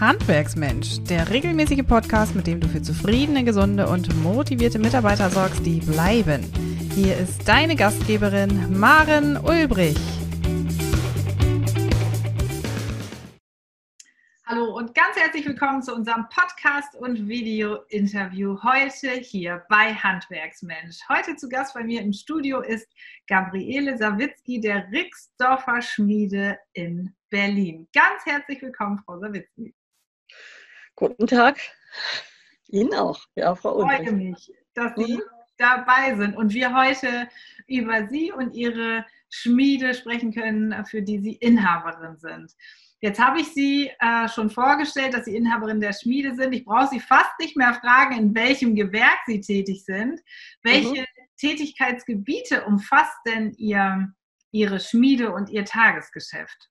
Handwerksmensch, der regelmäßige Podcast, mit dem du für zufriedene, gesunde und motivierte Mitarbeiter sorgst, die bleiben. Hier ist deine Gastgeberin Maren Ulbrich. Hallo und ganz herzlich willkommen zu unserem Podcast und Video-Interview heute hier bei Handwerksmensch. Heute zu Gast bei mir im Studio ist Gabriele Sawitzki der Rixdorfer Schmiede in Berlin. Ganz herzlich willkommen, Frau Sawitzki. Guten Tag. Ihnen auch, ja, Frau Ulrich. Ich freue mich, dass Sie mhm. dabei sind und wir heute über Sie und Ihre Schmiede sprechen können, für die Sie Inhaberin sind. Jetzt habe ich Sie äh, schon vorgestellt, dass Sie Inhaberin der Schmiede sind. Ich brauche Sie fast nicht mehr fragen, in welchem Gewerk Sie tätig sind. Welche mhm. Tätigkeitsgebiete umfasst denn Ihr, Ihre Schmiede und Ihr Tagesgeschäft?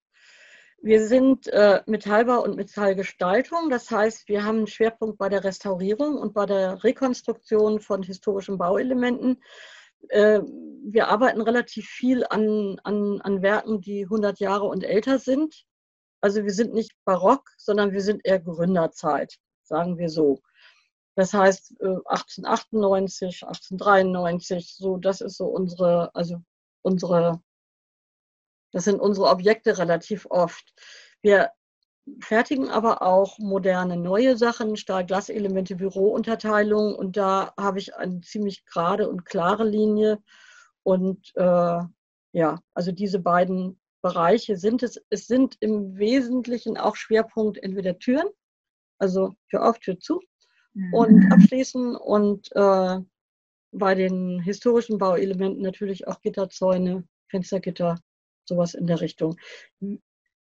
Wir sind äh, Metallbau und Metallgestaltung. Das heißt, wir haben einen Schwerpunkt bei der Restaurierung und bei der Rekonstruktion von historischen Bauelementen. Äh, wir arbeiten relativ viel an, an, an Werken, die 100 Jahre und älter sind. Also wir sind nicht barock, sondern wir sind eher Gründerzeit, sagen wir so. Das heißt 1898, äh, 1893, so das ist so unsere, also unsere, das sind unsere Objekte relativ oft. Wir fertigen aber auch moderne neue Sachen, Stahl-Glas-Elemente, Bürounterteilung und da habe ich eine ziemlich gerade und klare Linie und äh, ja, also diese beiden Bereiche sind es. Es sind im Wesentlichen auch Schwerpunkt entweder Türen, also Tür auf, Tür zu mhm. und abschließen und äh, bei den historischen Bauelementen natürlich auch Gitterzäune, Fenstergitter, sowas in der Richtung.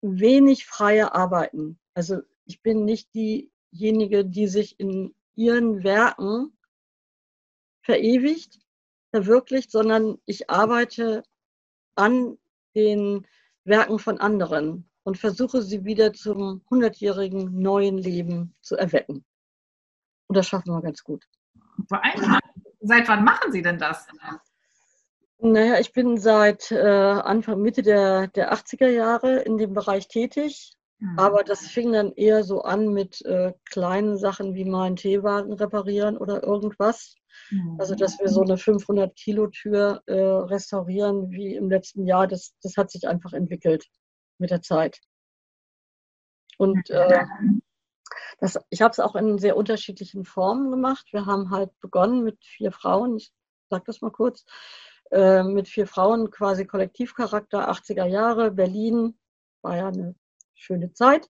Wenig freie Arbeiten. Also ich bin nicht diejenige, die sich in ihren Werken verewigt, verwirklicht, sondern ich arbeite an den Werken von anderen und versuche sie wieder zum hundertjährigen neuen Leben zu erwecken. Und das schaffen wir ganz gut. Seit wann machen Sie denn das? Naja, ich bin seit äh, Anfang, Mitte der, der 80er Jahre in dem Bereich tätig. Mhm. Aber das fing dann eher so an mit äh, kleinen Sachen wie mal einen Teewagen reparieren oder irgendwas. Also, dass wir so eine 500 Kilo Tür äh, restaurieren wie im letzten Jahr, das, das hat sich einfach entwickelt mit der Zeit. Und äh, das, ich habe es auch in sehr unterschiedlichen Formen gemacht. Wir haben halt begonnen mit vier Frauen, ich sage das mal kurz, äh, mit vier Frauen quasi Kollektivcharakter, 80er Jahre, Berlin, war ja eine schöne Zeit.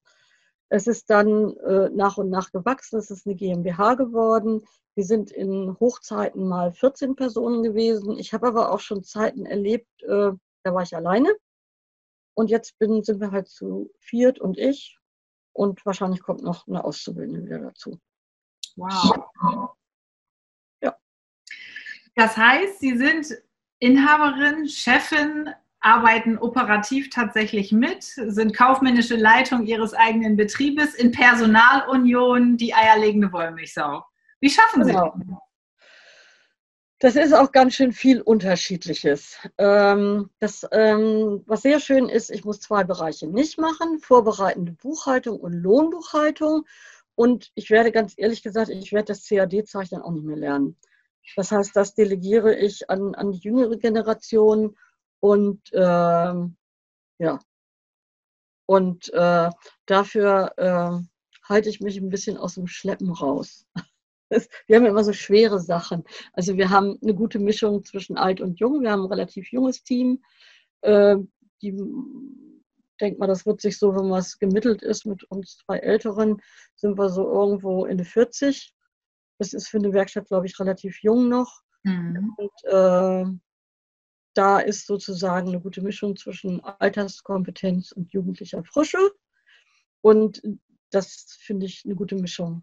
Es ist dann äh, nach und nach gewachsen, es ist eine GmbH geworden. Wir sind in Hochzeiten mal 14 Personen gewesen. Ich habe aber auch schon Zeiten erlebt, äh, da war ich alleine. Und jetzt bin, sind wir halt zu viert und ich. Und wahrscheinlich kommt noch eine Auszubildende wieder dazu. Wow. Ja. Das heißt, Sie sind Inhaberin, Chefin arbeiten operativ tatsächlich mit, sind kaufmännische Leitung ihres eigenen Betriebes in Personalunion die eierlegende Wollmilchsau. Wie schaffen Sie genau. das? Das ist auch ganz schön viel Unterschiedliches. Ähm, das, ähm, was sehr schön ist, ich muss zwei Bereiche nicht machen, vorbereitende Buchhaltung und Lohnbuchhaltung. Und ich werde ganz ehrlich gesagt, ich werde das CAD-Zeichnen auch nicht mehr lernen. Das heißt, das delegiere ich an, an die jüngere Generation und äh, ja, und äh, dafür äh, halte ich mich ein bisschen aus dem Schleppen raus. wir haben immer so schwere Sachen. Also wir haben eine gute Mischung zwischen alt und jung. Wir haben ein relativ junges Team. Äh, die denkt mal, das wird sich so, wenn was gemittelt ist mit uns zwei Älteren, sind wir so irgendwo in die 40. Das ist für eine Werkstatt, glaube ich, relativ jung noch. Mhm. Und äh, da ist sozusagen eine gute Mischung zwischen Alterskompetenz und jugendlicher Frische. Und das finde ich eine gute Mischung.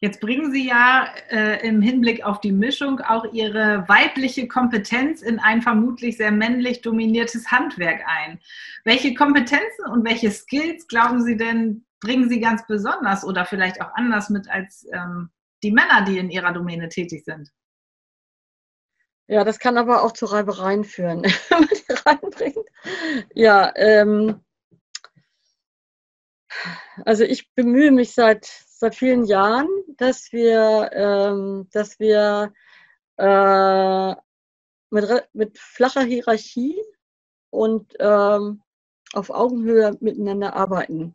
Jetzt bringen Sie ja äh, im Hinblick auf die Mischung auch Ihre weibliche Kompetenz in ein vermutlich sehr männlich dominiertes Handwerk ein. Welche Kompetenzen und welche Skills, glauben Sie denn, bringen Sie ganz besonders oder vielleicht auch anders mit als ähm, die Männer, die in Ihrer Domäne tätig sind? Ja, das kann aber auch zu Reibereien führen, wenn man die reinbringt. Ja, ähm, Also ich bemühe mich seit, seit vielen Jahren, dass wir, ähm, dass wir äh, mit, mit flacher Hierarchie und ähm, auf Augenhöhe miteinander arbeiten.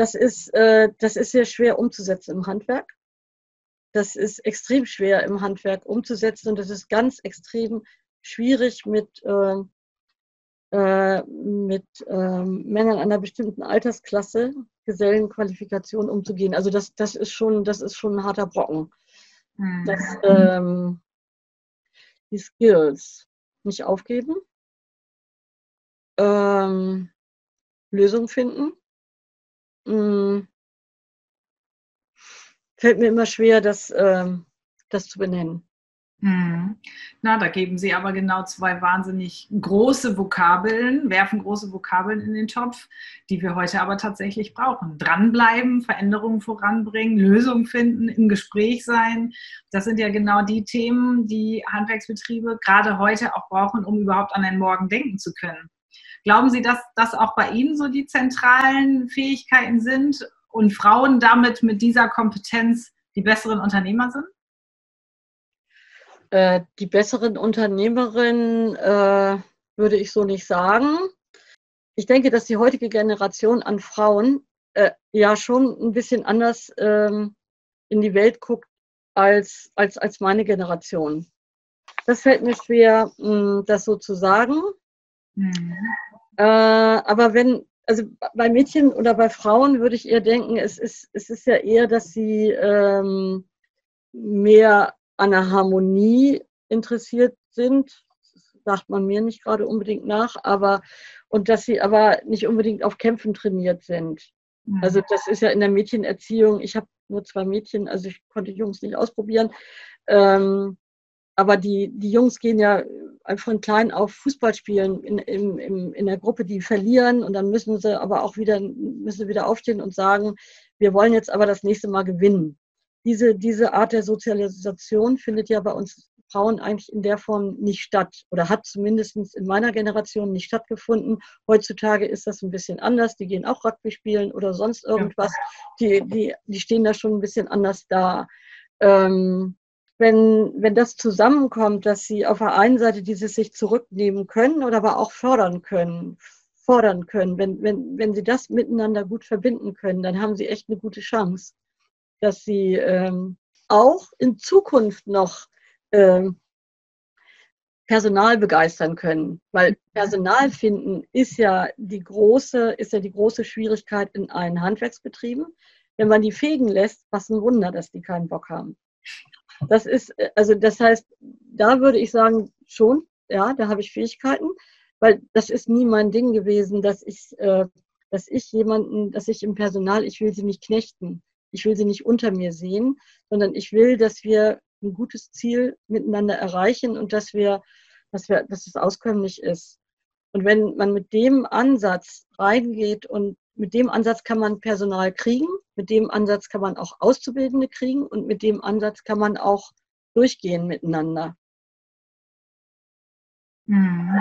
Das ist, äh, das ist sehr schwer umzusetzen im Handwerk. Das ist extrem schwer im Handwerk umzusetzen und das ist ganz extrem schwierig mit, äh, äh, mit ähm, Männern einer bestimmten Altersklasse, Gesellenqualifikation umzugehen. Also das, das, ist, schon, das ist schon ein harter Brocken. Mhm. Das, ähm, die Skills nicht aufgeben, ähm, Lösungen finden. Hm. Fällt mir immer schwer, das, ähm, das zu benennen. Hm. Na, da geben Sie aber genau zwei wahnsinnig große Vokabeln, werfen große Vokabeln in den Topf, die wir heute aber tatsächlich brauchen. Dranbleiben, Veränderungen voranbringen, Lösungen finden, im Gespräch sein. Das sind ja genau die Themen, die Handwerksbetriebe gerade heute auch brauchen, um überhaupt an den Morgen denken zu können. Glauben Sie, dass das auch bei Ihnen so die zentralen Fähigkeiten sind und Frauen damit mit dieser Kompetenz die besseren Unternehmer sind? Äh, die besseren Unternehmerinnen äh, würde ich so nicht sagen. Ich denke, dass die heutige Generation an Frauen äh, ja schon ein bisschen anders ähm, in die Welt guckt als, als, als meine Generation. Das fällt mir schwer, mh, hm, das so zu sagen. Mhm. Äh, aber wenn, also bei Mädchen oder bei Frauen würde ich eher denken, es ist, es ist ja eher, dass sie ähm, mehr an der Harmonie interessiert sind. Das sagt man mir nicht gerade unbedingt nach, aber und dass sie aber nicht unbedingt auf Kämpfen trainiert sind. Mhm. Also das ist ja in der Mädchenerziehung, ich habe nur zwei Mädchen, also ich konnte Jungs nicht ausprobieren. Ähm, aber die, die Jungs gehen ja von klein auf Fußball spielen in, in, in, in der Gruppe, die verlieren und dann müssen sie aber auch wieder, müssen wieder aufstehen und sagen, wir wollen jetzt aber das nächste Mal gewinnen diese, diese Art der Sozialisation findet ja bei uns Frauen eigentlich in der Form nicht statt oder hat zumindest in meiner Generation nicht stattgefunden. Heutzutage ist das ein bisschen anders. Die gehen auch Rugby spielen oder sonst irgendwas. Die, die, die stehen da schon ein bisschen anders da. Ähm, wenn, wenn das zusammenkommt, dass sie auf der einen Seite dieses sich zurücknehmen können oder aber auch fördern können, fordern können, wenn, wenn, wenn sie das miteinander gut verbinden können, dann haben sie echt eine gute Chance dass sie ähm, auch in Zukunft noch ähm, Personal begeistern können. Weil Personal finden ist ja die große, ist ja die große Schwierigkeit in allen Handwerksbetrieben. Wenn man die fegen lässt, was ein Wunder, dass die keinen Bock haben. Das ist, also das heißt, da würde ich sagen, schon, ja, da habe ich Fähigkeiten, weil das ist nie mein Ding gewesen, dass ich, äh, dass ich jemanden, dass ich im Personal, ich will sie nicht knechten. Ich will sie nicht unter mir sehen, sondern ich will, dass wir ein gutes Ziel miteinander erreichen und dass wir, dass wir, dass es auskömmlich ist. Und wenn man mit dem Ansatz reingeht und mit dem Ansatz kann man Personal kriegen, mit dem Ansatz kann man auch Auszubildende kriegen und mit dem Ansatz kann man auch durchgehen miteinander. Mhm.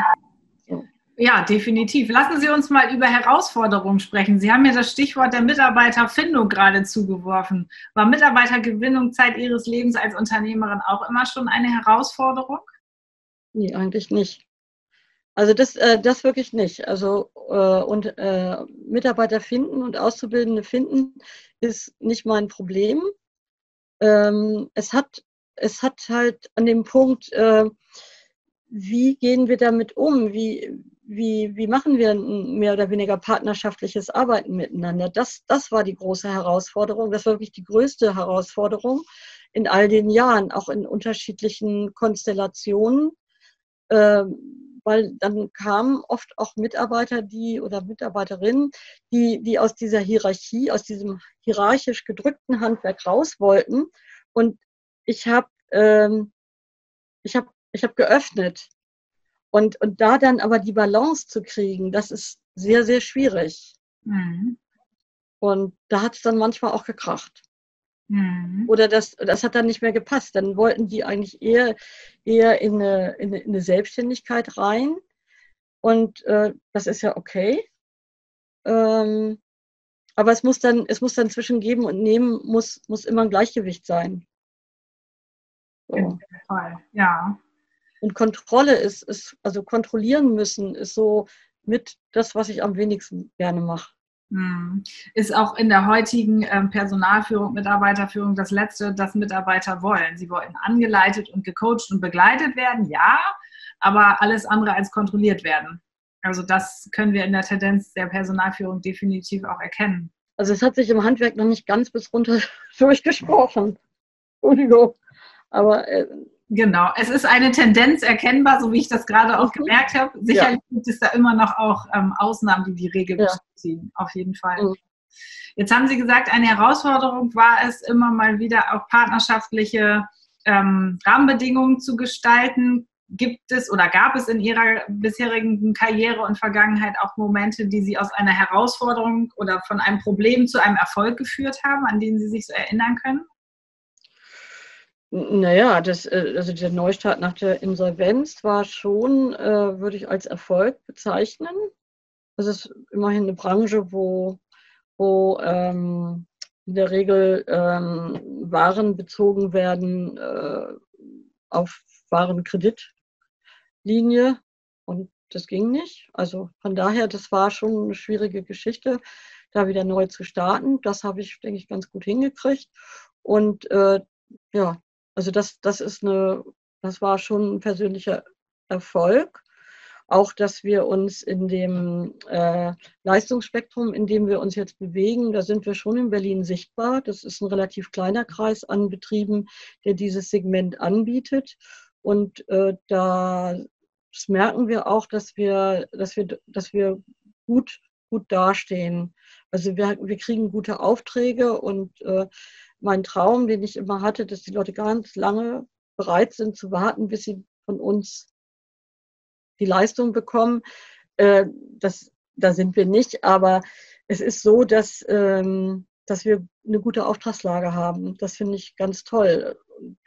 Ja, definitiv. Lassen Sie uns mal über Herausforderungen sprechen. Sie haben mir das Stichwort der Mitarbeiterfindung gerade zugeworfen. War Mitarbeitergewinnung Zeit Ihres Lebens als Unternehmerin auch immer schon eine Herausforderung? Nee, eigentlich nicht. Also das, äh, das wirklich nicht. Also äh, und äh, Mitarbeiter finden und Auszubildende finden ist nicht mein Problem. Ähm, es hat es hat halt an dem Punkt, äh, wie gehen wir damit um? Wie, wie, wie machen wir ein mehr oder weniger partnerschaftliches Arbeiten miteinander? Das, das war die große Herausforderung. Das war wirklich die größte Herausforderung in all den Jahren, auch in unterschiedlichen Konstellationen. Ähm, weil dann kamen oft auch Mitarbeiter, die oder Mitarbeiterinnen, die, die aus dieser Hierarchie, aus diesem hierarchisch gedrückten Handwerk raus wollten. Und ich habe ähm, ich hab, ich hab geöffnet und, und da dann aber die Balance zu kriegen, das ist sehr, sehr schwierig. Mhm. Und da hat es dann manchmal auch gekracht. Mhm. Oder das, das hat dann nicht mehr gepasst. Dann wollten die eigentlich eher, eher in, eine, in, eine, in eine Selbstständigkeit rein. Und äh, das ist ja okay. Ähm, Aber es muss dann, es muss dann zwischen Geben und Nehmen muss, muss immer ein Gleichgewicht sein. So. Fall, ja. Und Kontrolle ist, ist, also kontrollieren müssen, ist so mit das, was ich am wenigsten gerne mache. Hm. Ist auch in der heutigen ähm, Personalführung, Mitarbeiterführung das Letzte, das Mitarbeiter wollen. Sie wollen angeleitet und gecoacht und begleitet werden, ja, aber alles andere als kontrolliert werden. Also das können wir in der Tendenz der Personalführung definitiv auch erkennen. Also es hat sich im Handwerk noch nicht ganz bis runter durchgesprochen. Entschuldigung. Aber äh, Genau, es ist eine Tendenz erkennbar, so wie ich das gerade auch mhm. gemerkt habe. Sicherlich ja. gibt es da immer noch auch ähm, Ausnahmen, die die Regel ja. beziehen, auf jeden Fall. Mhm. Jetzt haben Sie gesagt, eine Herausforderung war es, immer mal wieder auch partnerschaftliche ähm, Rahmenbedingungen zu gestalten. Gibt es oder gab es in Ihrer bisherigen Karriere und Vergangenheit auch Momente, die Sie aus einer Herausforderung oder von einem Problem zu einem Erfolg geführt haben, an denen Sie sich so erinnern können? Naja, das, äh, also der Neustart nach der Insolvenz war schon, äh, würde ich als Erfolg bezeichnen. Das ist immerhin eine Branche, wo, wo ähm, in der Regel ähm, Waren bezogen werden äh, auf Warenkreditlinie und das ging nicht. Also von daher, das war schon eine schwierige Geschichte, da wieder neu zu starten. Das habe ich, denke ich, ganz gut hingekriegt. Und äh, ja, also das, das ist eine, das war schon ein persönlicher Erfolg. Auch, dass wir uns in dem äh, Leistungsspektrum, in dem wir uns jetzt bewegen, da sind wir schon in Berlin sichtbar. Das ist ein relativ kleiner Kreis an Betrieben, der dieses Segment anbietet. Und äh, da merken wir auch, dass wir, dass wir, dass wir gut, gut dastehen. Also wir, wir kriegen gute Aufträge und äh, mein Traum, den ich immer hatte, dass die Leute ganz lange bereit sind zu warten, bis sie von uns die Leistung bekommen. Äh, das, da sind wir nicht, aber es ist so, dass, ähm, dass wir eine gute Auftragslage haben. Das finde ich ganz toll.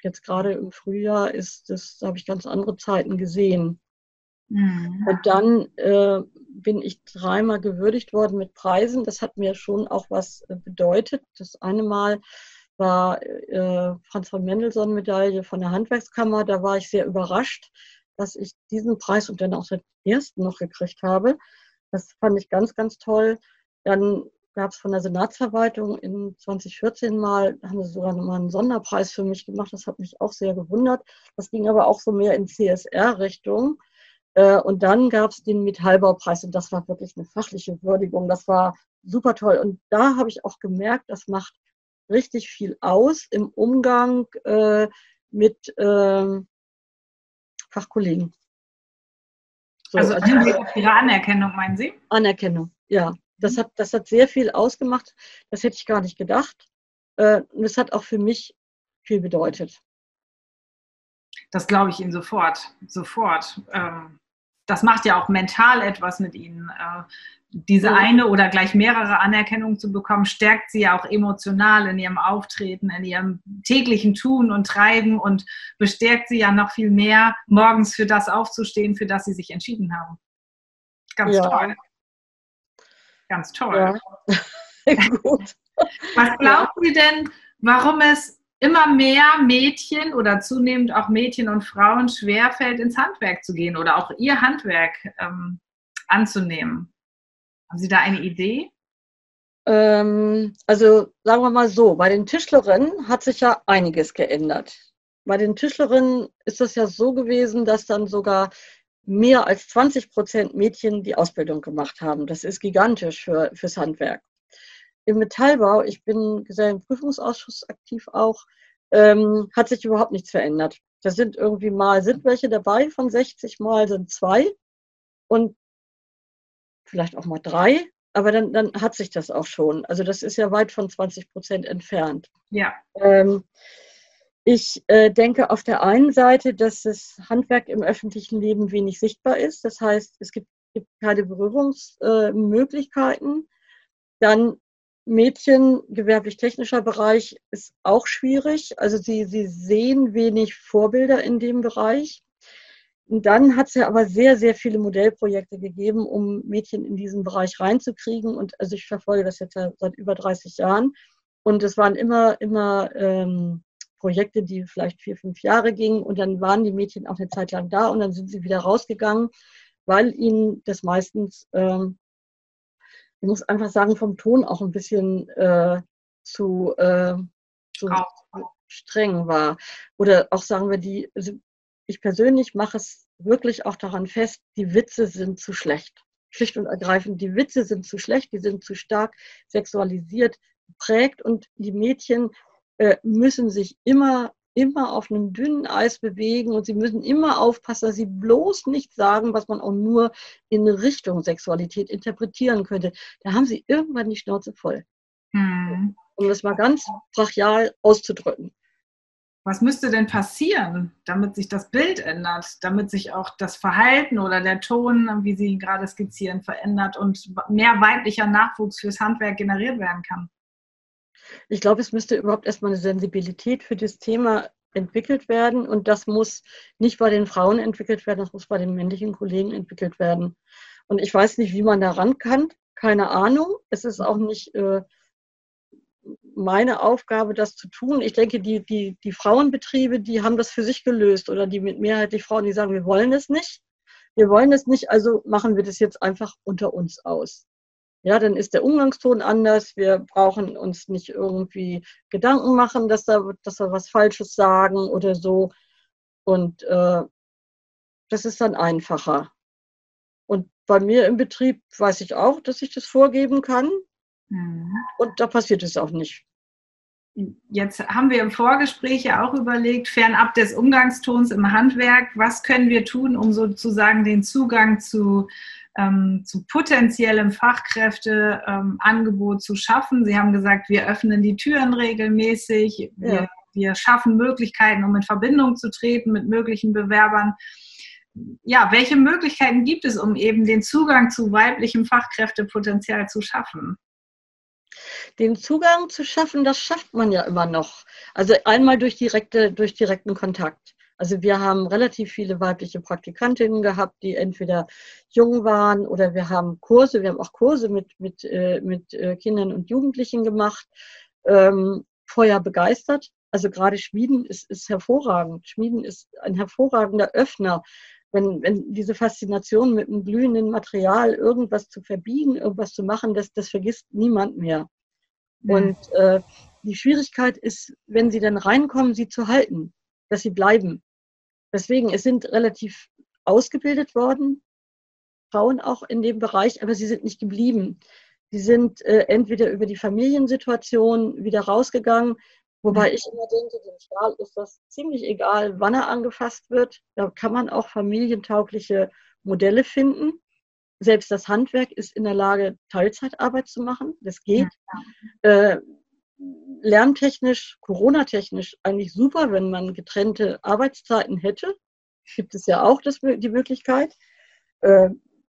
Jetzt gerade im Frühjahr ist das, da habe ich ganz andere Zeiten gesehen. Mhm. Und dann äh, bin ich dreimal gewürdigt worden mit Preisen. Das hat mir schon auch was äh, bedeutet. Das eine Mal war äh, Franz von Mendelssohn Medaille von der Handwerkskammer. Da war ich sehr überrascht, dass ich diesen Preis und dann auch den ersten noch gekriegt habe. Das fand ich ganz, ganz toll. Dann gab es von der Senatsverwaltung in 2014 mal, haben sie sogar nochmal einen Sonderpreis für mich gemacht. Das hat mich auch sehr gewundert. Das ging aber auch so mehr in CSR-Richtung. Äh, und dann gab es den Metallbaupreis und das war wirklich eine fachliche Würdigung. Das war super toll. Und da habe ich auch gemerkt, das macht richtig viel aus im Umgang äh, mit äh, Fachkollegen. So, also, also Ihre Anerkennung, meinen Sie? Anerkennung, ja. Das hat, das hat sehr viel ausgemacht. Das hätte ich gar nicht gedacht. Äh, und es hat auch für mich viel bedeutet. Das glaube ich Ihnen sofort. Sofort. Ähm, das macht ja auch mental etwas mit Ihnen. Äh, diese eine oder gleich mehrere Anerkennungen zu bekommen, stärkt sie ja auch emotional in ihrem Auftreten, in ihrem täglichen Tun und Treiben und bestärkt sie ja noch viel mehr, morgens für das aufzustehen, für das sie sich entschieden haben. Ganz ja. toll. Ganz toll. Ja. Gut. Was glauben Sie denn, warum es immer mehr Mädchen oder zunehmend auch Mädchen und Frauen schwerfällt, ins Handwerk zu gehen oder auch ihr Handwerk ähm, anzunehmen? Haben Sie da eine Idee? Ähm, also sagen wir mal so, bei den Tischlerinnen hat sich ja einiges geändert. Bei den Tischlerinnen ist es ja so gewesen, dass dann sogar mehr als 20 Prozent Mädchen die Ausbildung gemacht haben. Das ist gigantisch für, fürs Handwerk. Im Metallbau, ich bin im Gesellenprüfungsausschuss aktiv auch, ähm, hat sich überhaupt nichts verändert. Da sind irgendwie mal, sind welche dabei von 60, mal sind zwei. Und vielleicht auch mal drei, aber dann, dann hat sich das auch schon. Also das ist ja weit von 20 Prozent entfernt. Ja. Ähm, ich äh, denke auf der einen Seite, dass das Handwerk im öffentlichen Leben wenig sichtbar ist. Das heißt, es gibt, gibt keine Berührungsmöglichkeiten. Äh, dann Mädchen, gewerblich-technischer Bereich ist auch schwierig. Also sie, sie sehen wenig Vorbilder in dem Bereich. Und dann hat es ja aber sehr, sehr viele Modellprojekte gegeben, um Mädchen in diesen Bereich reinzukriegen. Und also ich verfolge das jetzt seit über 30 Jahren. Und es waren immer, immer ähm, Projekte, die vielleicht vier, fünf Jahre gingen. Und dann waren die Mädchen auch eine Zeit lang da und dann sind sie wieder rausgegangen, weil ihnen das meistens, ähm, ich muss einfach sagen, vom Ton auch ein bisschen äh, zu, äh, zu streng war. Oder auch sagen wir, die, also ich persönlich mache es wirklich auch daran fest, die Witze sind zu schlecht. Schlicht und ergreifend, die Witze sind zu schlecht, die sind zu stark sexualisiert, prägt und die Mädchen äh, müssen sich immer immer auf einem dünnen Eis bewegen und sie müssen immer aufpassen, dass sie bloß nicht sagen, was man auch nur in Richtung Sexualität interpretieren könnte. Da haben sie irgendwann die Schnauze voll. Hm. Um das mal ganz brachial auszudrücken. Was müsste denn passieren, damit sich das Bild ändert, damit sich auch das Verhalten oder der Ton, wie Sie ihn gerade skizzieren, verändert und mehr weiblicher Nachwuchs fürs Handwerk generiert werden kann? Ich glaube, es müsste überhaupt erstmal eine Sensibilität für das Thema entwickelt werden und das muss nicht bei den Frauen entwickelt werden, das muss bei den männlichen Kollegen entwickelt werden. Und ich weiß nicht, wie man da ran kann, keine Ahnung. Es ist auch nicht äh, meine Aufgabe, das zu tun. Ich denke, die, die, die Frauenbetriebe, die haben das für sich gelöst oder die mit mehrheitlich Frauen, die sagen, wir wollen es nicht. Wir wollen es nicht, also machen wir das jetzt einfach unter uns aus. Ja, dann ist der Umgangston anders. Wir brauchen uns nicht irgendwie Gedanken machen, dass, da, dass wir was Falsches sagen oder so. Und äh, das ist dann einfacher. Und bei mir im Betrieb weiß ich auch, dass ich das vorgeben kann. Mhm. Und da passiert es auch nicht. Jetzt haben wir im Vorgespräch ja auch überlegt, fernab des Umgangstons im Handwerk, was können wir tun, um sozusagen den Zugang zu, ähm, zu potenziellem Fachkräfteangebot ähm, zu schaffen. Sie haben gesagt, wir öffnen die Türen regelmäßig, wir, ja. wir schaffen Möglichkeiten, um in Verbindung zu treten mit möglichen Bewerbern. Ja, welche Möglichkeiten gibt es, um eben den Zugang zu weiblichem Fachkräftepotenzial zu schaffen? Den Zugang zu schaffen, das schafft man ja immer noch. Also einmal durch, direkte, durch direkten Kontakt. Also wir haben relativ viele weibliche Praktikantinnen gehabt, die entweder jung waren oder wir haben Kurse, wir haben auch Kurse mit, mit, äh, mit äh, Kindern und Jugendlichen gemacht. Ähm, Feuer begeistert. Also gerade Schmieden ist, ist hervorragend. Schmieden ist ein hervorragender Öffner. Wenn, wenn diese Faszination mit einem glühenden Material, irgendwas zu verbiegen, irgendwas zu machen, das, das vergisst niemand mehr. Und äh, die Schwierigkeit ist, wenn sie dann reinkommen, sie zu halten, dass sie bleiben. Deswegen, es sind relativ ausgebildet worden, Frauen auch in dem Bereich, aber sie sind nicht geblieben. Sie sind äh, entweder über die Familiensituation wieder rausgegangen, wobei ich immer denke, dem Stahl ist das ziemlich egal, wann er angefasst wird. Da kann man auch familientaugliche Modelle finden selbst das Handwerk ist in der Lage, Teilzeitarbeit zu machen. Das geht. Ja. Äh, lerntechnisch, Corona-technisch eigentlich super, wenn man getrennte Arbeitszeiten hätte. Gibt es ja auch das, die Möglichkeit. Äh,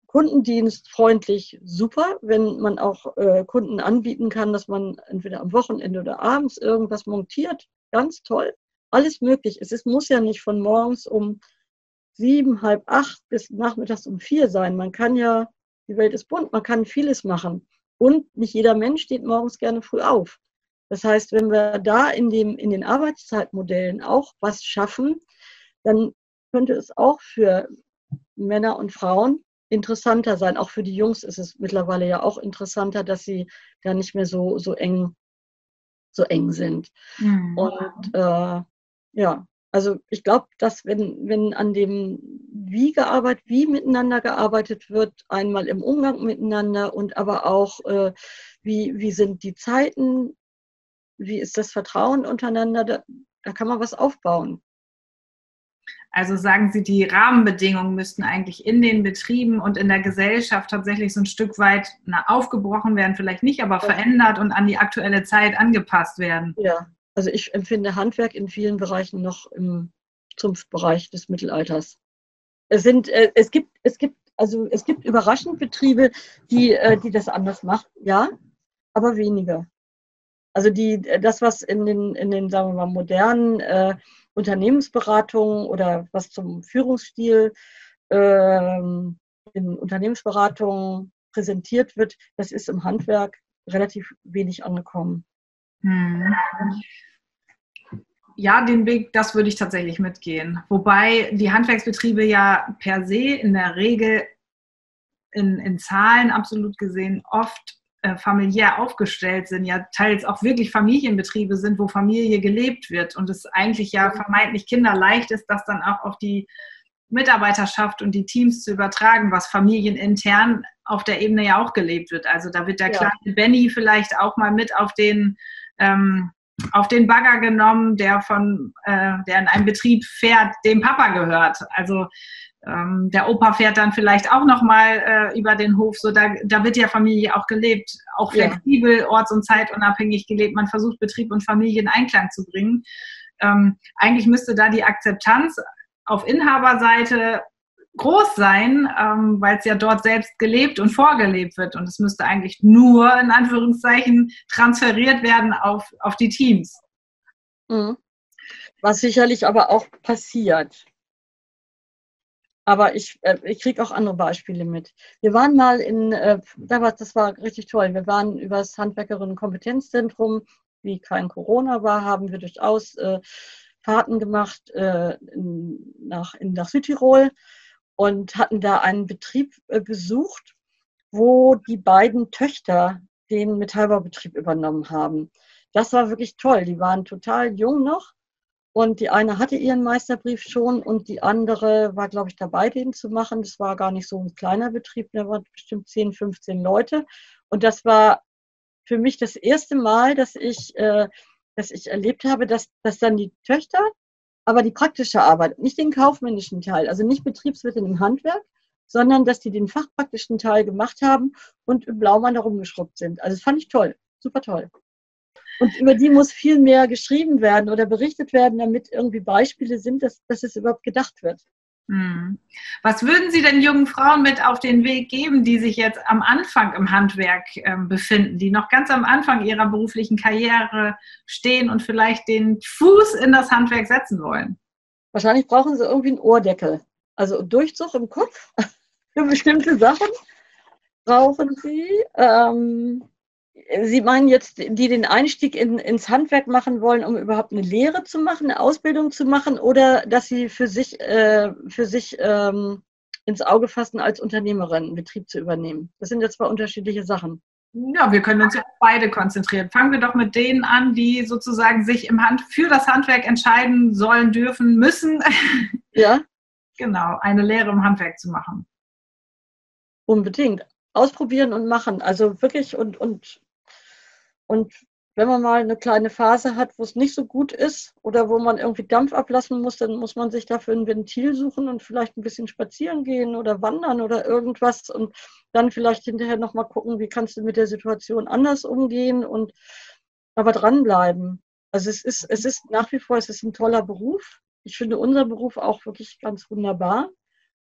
Kundendienst freundlich super, wenn man auch äh, Kunden anbieten kann, dass man entweder am Wochenende oder abends irgendwas montiert. Ganz toll. Alles möglich. Es ist, muss ja nicht von morgens um sieben, halb acht bis nachmittags um vier sein. Man kann ja, die Welt ist bunt, man kann vieles machen. Und nicht jeder Mensch steht morgens gerne früh auf. Das heißt, wenn wir da in, dem, in den Arbeitszeitmodellen auch was schaffen, dann könnte es auch für Männer und Frauen interessanter sein. Auch für die Jungs ist es mittlerweile ja auch interessanter, dass sie da nicht mehr so, so eng so eng sind. Mhm. Und äh, ja, also ich glaube, dass wenn, wenn an dem wie gearbeitet, wie miteinander gearbeitet wird, einmal im Umgang miteinander und aber auch, äh, wie, wie sind die Zeiten, wie ist das Vertrauen untereinander, da, da kann man was aufbauen. Also sagen Sie, die Rahmenbedingungen müssten eigentlich in den Betrieben und in der Gesellschaft tatsächlich so ein Stück weit na, aufgebrochen werden, vielleicht nicht, aber verändert und an die aktuelle Zeit angepasst werden. Ja, also ich empfinde Handwerk in vielen Bereichen noch im Zunftbereich des Mittelalters. Es sind, äh, es gibt, es gibt, also es gibt überraschend Betriebe, die, äh, die das anders machen, ja, aber weniger. Also die, das, was in den, in den, sagen wir mal, modernen äh, Unternehmensberatung oder was zum Führungsstil ähm, in Unternehmensberatung präsentiert wird, das ist im Handwerk relativ wenig angekommen. Hm. Ja, den Weg, das würde ich tatsächlich mitgehen. Wobei die Handwerksbetriebe ja per se in der Regel in, in Zahlen absolut gesehen oft äh, familiär aufgestellt sind, ja teils auch wirklich Familienbetriebe sind, wo Familie gelebt wird und es eigentlich ja vermeintlich kinderleicht ist, das dann auch auf die Mitarbeiterschaft und die Teams zu übertragen, was familienintern auf der Ebene ja auch gelebt wird. Also da wird der ja. kleine Benny vielleicht auch mal mit auf den ähm, auf den Bagger genommen, der von äh, der in einem Betrieb fährt, dem Papa gehört. Also ähm, der Opa fährt dann vielleicht auch noch mal äh, über den Hof. So da, da wird ja Familie auch gelebt, auch flexibel, ja. orts- und zeitunabhängig gelebt. Man versucht Betrieb und Familie in Einklang zu bringen. Ähm, eigentlich müsste da die Akzeptanz auf Inhaberseite groß sein, ähm, weil es ja dort selbst gelebt und vorgelebt wird. Und es müsste eigentlich nur in Anführungszeichen transferiert werden auf, auf die Teams. Mhm. Was sicherlich aber auch passiert. Aber ich, äh, ich kriege auch andere Beispiele mit. Wir waren mal in, äh, das war richtig toll, wir waren über das Handwerkerinnen-Kompetenzzentrum, wie kein Corona war, haben wir durchaus äh, Fahrten gemacht äh, in, nach, in, nach Südtirol und hatten da einen Betrieb äh, besucht, wo die beiden Töchter den Metallbaubetrieb übernommen haben. Das war wirklich toll. Die waren total jung noch und die eine hatte ihren Meisterbrief schon und die andere war, glaube ich, dabei, den zu machen. Das war gar nicht so ein kleiner Betrieb, da waren bestimmt 10, 15 Leute. Und das war für mich das erste Mal, dass ich, äh, dass ich erlebt habe, dass, dass dann die Töchter, aber die praktische Arbeit, nicht den kaufmännischen Teil, also nicht Betriebswirtin im Handwerk, sondern dass die den fachpraktischen Teil gemacht haben und im Blaumann herumgeschrubbt sind. Also das fand ich toll, super toll. Und über die muss viel mehr geschrieben werden oder berichtet werden, damit irgendwie Beispiele sind, dass, dass es überhaupt gedacht wird. Hm. Was würden Sie denn jungen Frauen mit auf den Weg geben, die sich jetzt am Anfang im Handwerk äh, befinden, die noch ganz am Anfang ihrer beruflichen Karriere stehen und vielleicht den Fuß in das Handwerk setzen wollen? Wahrscheinlich brauchen sie irgendwie einen Ohrdeckel. Also Durchzug im Kopf für bestimmte Sachen brauchen sie. Ähm, Sie meinen jetzt, die den Einstieg in, ins Handwerk machen wollen, um überhaupt eine Lehre zu machen, eine Ausbildung zu machen, oder dass sie für sich, äh, für sich ähm, ins Auge fassen, als Unternehmerin einen Betrieb zu übernehmen? Das sind ja zwei unterschiedliche Sachen. Ja, wir können uns ja auf beide konzentrieren. Fangen wir doch mit denen an, die sozusagen sich im Hand für das Handwerk entscheiden sollen, dürfen, müssen. Ja. genau, eine Lehre im Handwerk zu machen. Unbedingt. Ausprobieren und machen. Also wirklich und, und und wenn man mal eine kleine Phase hat, wo es nicht so gut ist oder wo man irgendwie Dampf ablassen muss, dann muss man sich dafür ein Ventil suchen und vielleicht ein bisschen spazieren gehen oder wandern oder irgendwas und dann vielleicht hinterher nochmal gucken, wie kannst du mit der Situation anders umgehen und aber dranbleiben. Also es ist, es ist nach wie vor, es ist ein toller Beruf. Ich finde unser Beruf auch wirklich ganz wunderbar.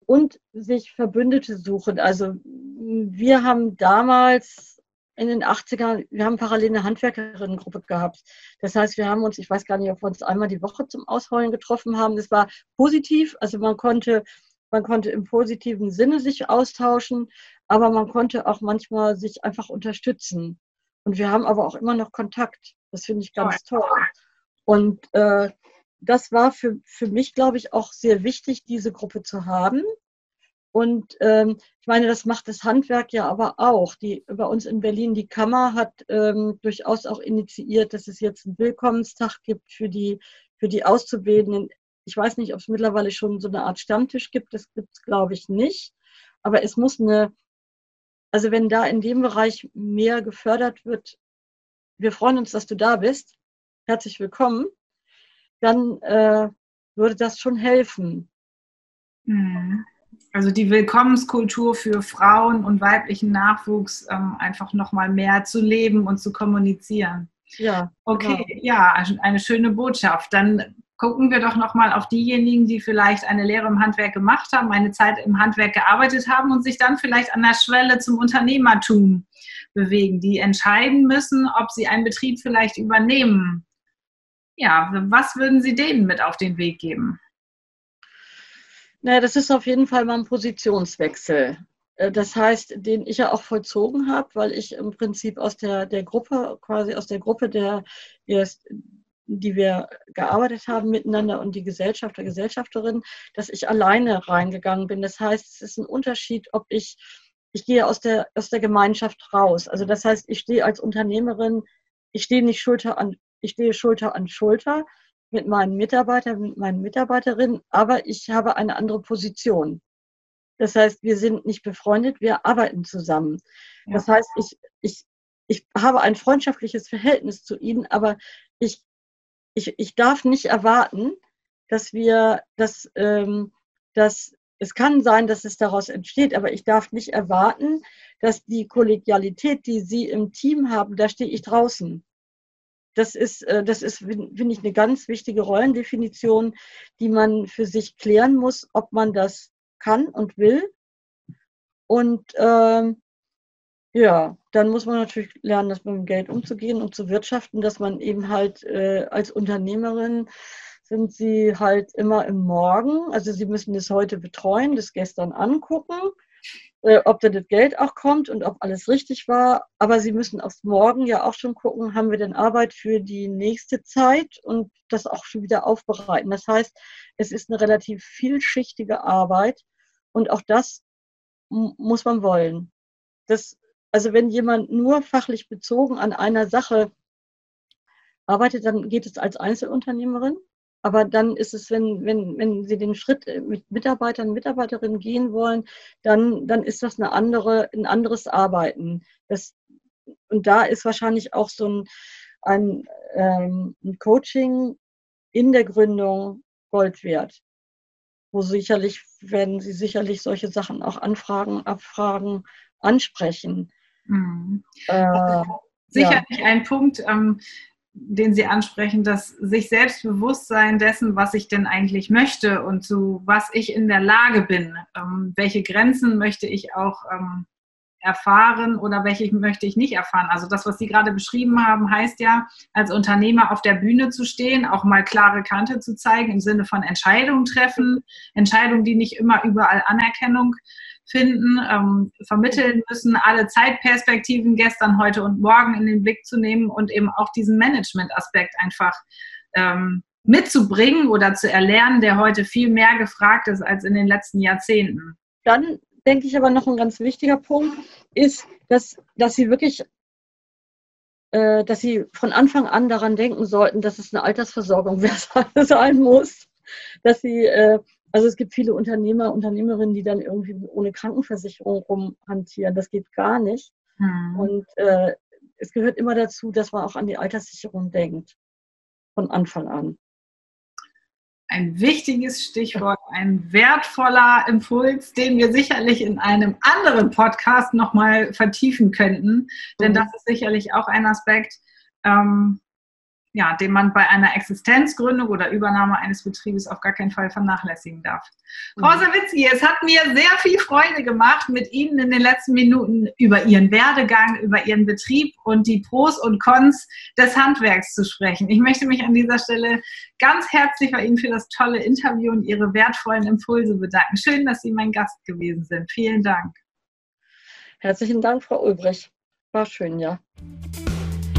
Und sich Verbündete suchen. Also wir haben damals in den 80ern, wir haben parallel eine Handwerkerinnengruppe gehabt. Das heißt, wir haben uns, ich weiß gar nicht, ob wir uns einmal die Woche zum Ausheulen getroffen haben. Das war positiv, also man konnte, man konnte im positiven Sinne sich austauschen, aber man konnte auch manchmal sich einfach unterstützen. Und wir haben aber auch immer noch Kontakt. Das finde ich ganz toll. Und äh, das war für, für mich, glaube ich, auch sehr wichtig, diese Gruppe zu haben. Und ähm, ich meine, das macht das Handwerk ja aber auch. Die, bei uns in Berlin, die Kammer hat ähm, durchaus auch initiiert, dass es jetzt einen Willkommenstag gibt für die, für die Auszubildenden. Ich weiß nicht, ob es mittlerweile schon so eine Art Stammtisch gibt. Das gibt es, glaube ich, nicht. Aber es muss eine, also wenn da in dem Bereich mehr gefördert wird, wir freuen uns, dass du da bist. Herzlich willkommen. Dann äh, würde das schon helfen. Also die Willkommenskultur für Frauen und weiblichen Nachwuchs ähm, einfach nochmal mehr zu leben und zu kommunizieren. Ja. Okay, genau. ja, also eine schöne Botschaft. Dann gucken wir doch nochmal auf diejenigen, die vielleicht eine Lehre im Handwerk gemacht haben, eine Zeit im Handwerk gearbeitet haben und sich dann vielleicht an der Schwelle zum Unternehmertum bewegen, die entscheiden müssen, ob sie einen Betrieb vielleicht übernehmen ja, was würden Sie denen mit auf den Weg geben? Naja, das ist auf jeden Fall mal ein Positionswechsel. Äh, das heißt, den ich ja auch vollzogen habe, weil ich im Prinzip aus der, der Gruppe, quasi aus der Gruppe der, die wir gearbeitet haben miteinander und die Gesellschafter, Gesellschafterin, dass ich alleine reingegangen bin. Das heißt, es ist ein Unterschied, ob ich, ich gehe aus der, aus der Gemeinschaft raus. Also das heißt, ich stehe als Unternehmerin, ich stehe nicht Schulter an, ich stehe Schulter an Schulter mit meinen Mitarbeitern, mit meinen Mitarbeiterinnen, aber ich habe eine andere Position. Das heißt, wir sind nicht befreundet, wir arbeiten zusammen. Ja. Das heißt, ich, ich, ich habe ein freundschaftliches Verhältnis zu ihnen, aber ich, ich, ich darf nicht erwarten, dass wir, dass, ähm, dass es kann sein, dass es daraus entsteht, aber ich darf nicht erwarten, dass die Kollegialität, die Sie im Team haben, da stehe ich draußen. Das ist, äh, das ist, finde ich, eine ganz wichtige Rollendefinition, die man für sich klären muss, ob man das kann und will. Und ähm, ja, dann muss man natürlich lernen, das mit dem Geld umzugehen und zu wirtschaften, dass man eben halt äh, als Unternehmerin sind sie halt immer im Morgen. Also sie müssen das heute betreuen, das gestern angucken ob da das Geld auch kommt und ob alles richtig war. Aber Sie müssen aufs Morgen ja auch schon gucken, haben wir denn Arbeit für die nächste Zeit und das auch schon wieder aufbereiten. Das heißt, es ist eine relativ vielschichtige Arbeit und auch das muss man wollen. Das, also wenn jemand nur fachlich bezogen an einer Sache arbeitet, dann geht es als Einzelunternehmerin. Aber dann ist es, wenn, wenn, wenn Sie den Schritt äh, mit Mitarbeitern und Mitarbeiterinnen gehen wollen, dann, dann ist das eine andere, ein anderes Arbeiten. Das, und da ist wahrscheinlich auch so ein, ein, ähm, ein Coaching in der Gründung Gold wert. Wo sicherlich werden Sie sicherlich solche Sachen auch anfragen, abfragen, ansprechen. Mhm. Äh, sicherlich ja. ein Punkt, ähm, den Sie ansprechen, dass sich Selbstbewusstsein dessen, was ich denn eigentlich möchte und zu was ich in der Lage bin, ähm, welche Grenzen möchte ich auch ähm, erfahren oder welche möchte ich nicht erfahren. Also das, was Sie gerade beschrieben haben, heißt ja, als Unternehmer auf der Bühne zu stehen, auch mal klare Kante zu zeigen im Sinne von Entscheidungen treffen, Entscheidungen, die nicht immer überall Anerkennung finden, ähm, vermitteln müssen, alle Zeitperspektiven gestern, heute und morgen in den Blick zu nehmen und eben auch diesen Management-Aspekt einfach ähm, mitzubringen oder zu erlernen, der heute viel mehr gefragt ist als in den letzten Jahrzehnten. Dann denke ich aber noch ein ganz wichtiger Punkt ist, dass, dass sie wirklich äh, dass sie von Anfang an daran denken sollten, dass es eine Altersversorgung sein muss, dass sie äh, also es gibt viele Unternehmer, Unternehmerinnen, die dann irgendwie ohne Krankenversicherung rumhantieren. Das geht gar nicht. Hm. Und äh, es gehört immer dazu, dass man auch an die Alterssicherung denkt. Von Anfang an. Ein wichtiges Stichwort, ein wertvoller Impuls, den wir sicherlich in einem anderen Podcast nochmal vertiefen könnten. Denn mhm. das ist sicherlich auch ein Aspekt, ähm, ja, den man bei einer Existenzgründung oder Übernahme eines Betriebes auf gar keinen Fall vernachlässigen darf. Mhm. Frau Sawitzki, es hat mir sehr viel Freude gemacht, mit Ihnen in den letzten Minuten über Ihren Werdegang, über Ihren Betrieb und die Pros und Cons des Handwerks zu sprechen. Ich möchte mich an dieser Stelle ganz herzlich bei Ihnen für das tolle Interview und Ihre wertvollen Impulse bedanken. Schön, dass Sie mein Gast gewesen sind. Vielen Dank. Herzlichen Dank, Frau Ulbrich. War schön, ja.